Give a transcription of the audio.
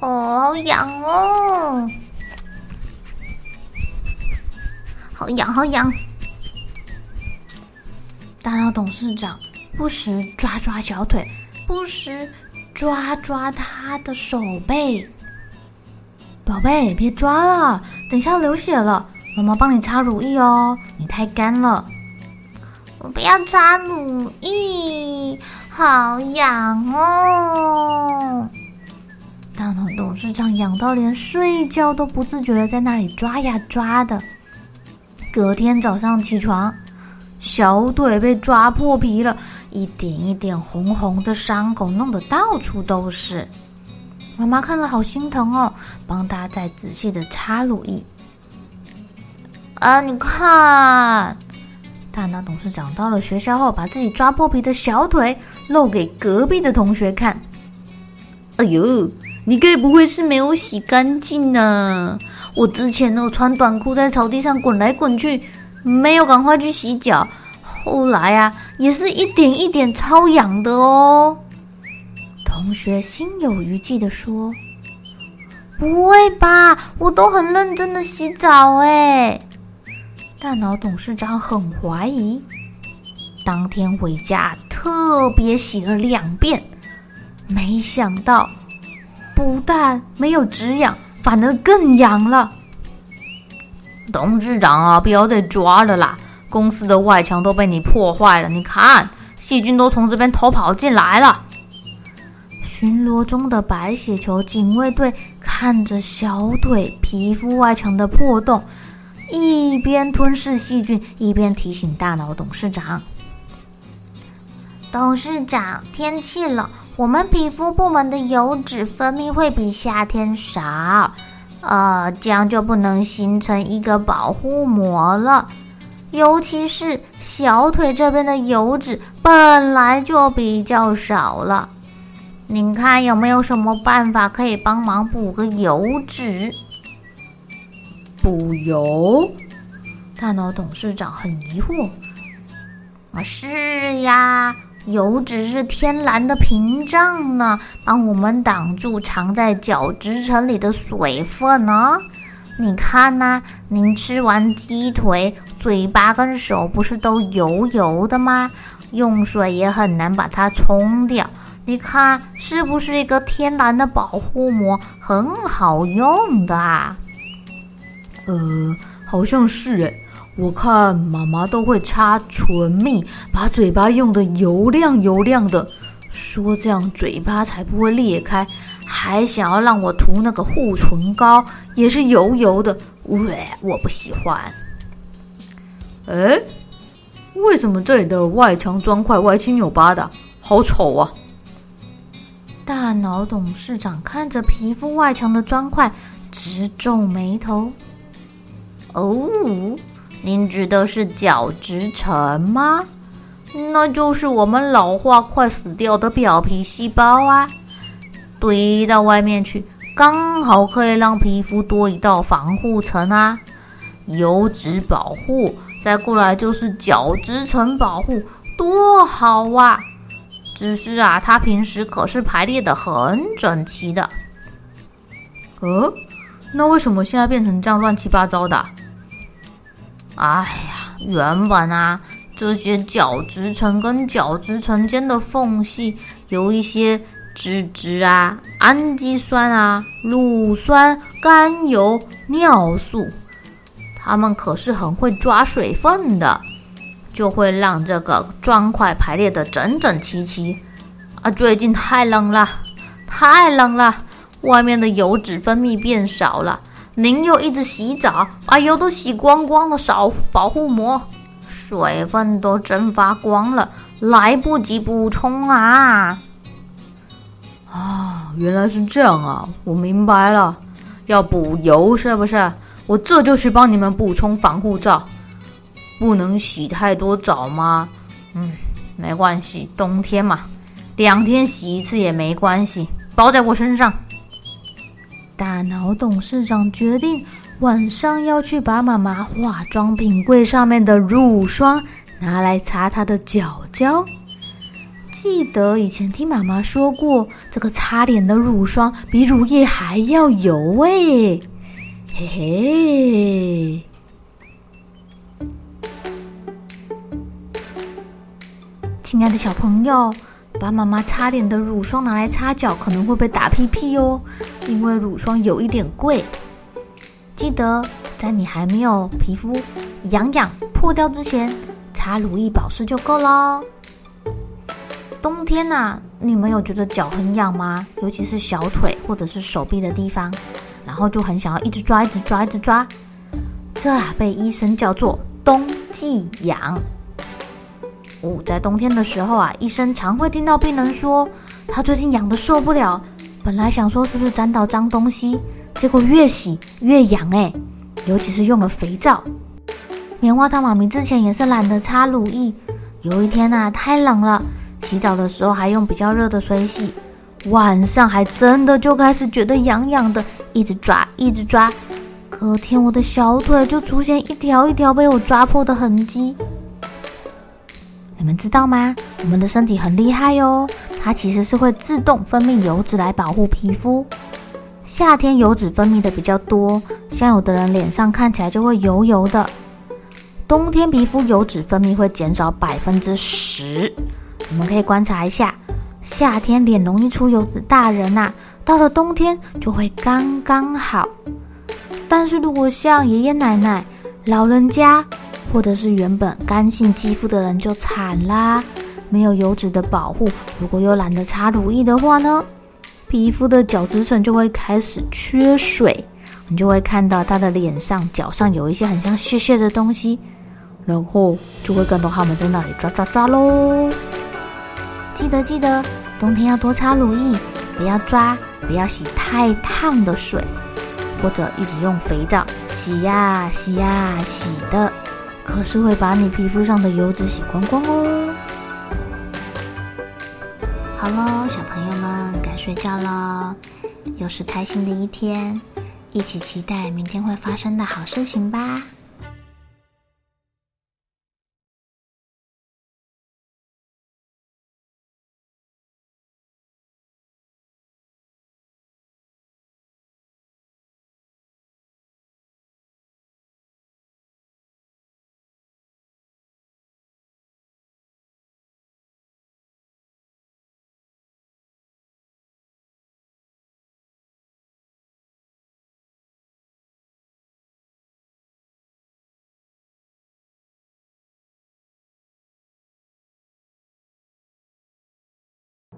哦，好痒哦！好痒，好痒！大脑董事长不时抓抓小腿，不时抓抓他的手背。宝贝，别抓了，等下流血了，妈妈帮你擦乳液哦。你太干了，我不要擦乳液，好痒哦！大脑董事长痒到连睡觉都不自觉的在那里抓呀抓的。隔天早上起床，小腿被抓破皮了，一点一点红红的伤口弄得到处都是。妈妈看了好心疼哦，帮他再仔细的擦乳液。啊，你看，大脑董事长到了学校后，把自己抓破皮的小腿露给隔壁的同学看。哎呦！你该不会是没有洗干净呢？我之前呢，穿短裤在草地上滚来滚去，没有赶快去洗脚。后来啊，也是一点一点超痒的哦。同学心有余悸的说：“不会吧？我都很认真的洗澡哎。”大脑董事长很怀疑，当天回家特别洗了两遍，没想到。不但没有止痒，反而更痒了。董事长啊，不要再抓了啦！公司的外墙都被你破坏了，你看，细菌都从这边偷跑进来了。巡逻中的白血球警卫队看着小腿皮肤外墙的破洞，一边吞噬细菌，一边提醒大脑董事长。董事长，天气冷，我们皮肤部门的油脂分泌会比夏天少，呃，这样就不能形成一个保护膜了。尤其是小腿这边的油脂本来就比较少了，您看有没有什么办法可以帮忙补个油脂？补油？大脑董事长很疑惑。啊，是呀。油脂是天然的屏障呢，帮我们挡住藏在角质层里的水分呢。你看呐、您吃完鸡腿，嘴巴跟手不是都油油的吗？用水也很难把它冲掉。你看是不是一个天然的保护膜，很好用的啊？呃，好像是诶。我看妈妈都会擦唇蜜，把嘴巴用得油亮油亮的，说这样嘴巴才不会裂开。还想要让我涂那个护唇膏，也是油油的，喂，我不喜欢。哎，为什么这里的外墙砖块歪七扭八的，好丑啊！大脑董事长看着皮肤外墙的砖块，直皱眉头。哦。您指的是角质层吗？那就是我们老化快死掉的表皮细胞啊，堆到外面去，刚好可以让皮肤多一道防护层啊。油脂保护，再过来就是角质层保护，多好啊！只是啊，它平时可是排列的很整齐的。呃，那为什么现在变成这样乱七八糟的？哎呀，原本啊，这些角质层跟角质层间的缝隙有一些脂质啊、氨基酸啊、乳酸、甘油、尿素，它们可是很会抓水分的，就会让这个砖块排列得整整齐齐。啊，最近太冷了，太冷了，外面的油脂分泌变少了。您又一直洗澡，把油，都洗光光了，少保护膜，水分都蒸发光了，来不及补充啊！啊，原来是这样啊，我明白了，要补油是不是？我这就去帮你们补充防护罩。不能洗太多澡吗？嗯，没关系，冬天嘛。两天洗一次也没关系，包在我身上。大脑董事长决定晚上要去把妈妈化妆品柜上面的乳霜拿来擦她的脚脚。记得以前听妈妈说过，这个擦脸的乳霜比乳液还要油诶，嘿嘿。亲爱的小朋友。把妈妈擦脸的乳霜拿来擦脚，可能会被打屁屁哦，因为乳霜有一点贵。记得在你还没有皮肤痒痒破掉之前，擦乳液保湿就够了。冬天呐、啊，你们有觉得脚很痒吗？尤其是小腿或者是手臂的地方，然后就很想要一直抓、一直抓、一直抓。这啊，被医生叫做冬季痒。哦，在冬天的时候啊，医生常会听到病人说，他最近痒得受不了。本来想说是不是沾到脏东西，结果越洗越痒哎，尤其是用了肥皂。棉花糖妈咪之前也是懒得擦乳液，有一天啊，太冷了，洗澡的时候还用比较热的水洗，晚上还真的就开始觉得痒痒的，一直抓一直抓，隔天我的小腿就出现一条一条被我抓破的痕迹。你们知道吗？我们的身体很厉害哟，它其实是会自动分泌油脂来保护皮肤。夏天油脂分泌的比较多，像有的人脸上看起来就会油油的。冬天皮肤油脂分泌会减少百分之十。你们可以观察一下，夏天脸容易出油的大人呐，到了冬天就会刚刚好。但是如果像爷爷奶奶、老人家，或者是原本干性肌肤的人就惨啦，没有油脂的保护，如果又懒得擦乳液的话呢，皮肤的角质层就会开始缺水，你就会看到他的脸上、脚上有一些很像屑屑的东西，然后就会看到他们在那里抓抓抓喽。记得记得，冬天要多擦乳液，不要抓，不要洗太烫的水，或者一直用肥皂洗呀洗呀洗的。可是会把你皮肤上的油脂洗光光哦。好喽，小朋友们该睡觉喽，又是开心的一天，一起期待明天会发生的好事情吧。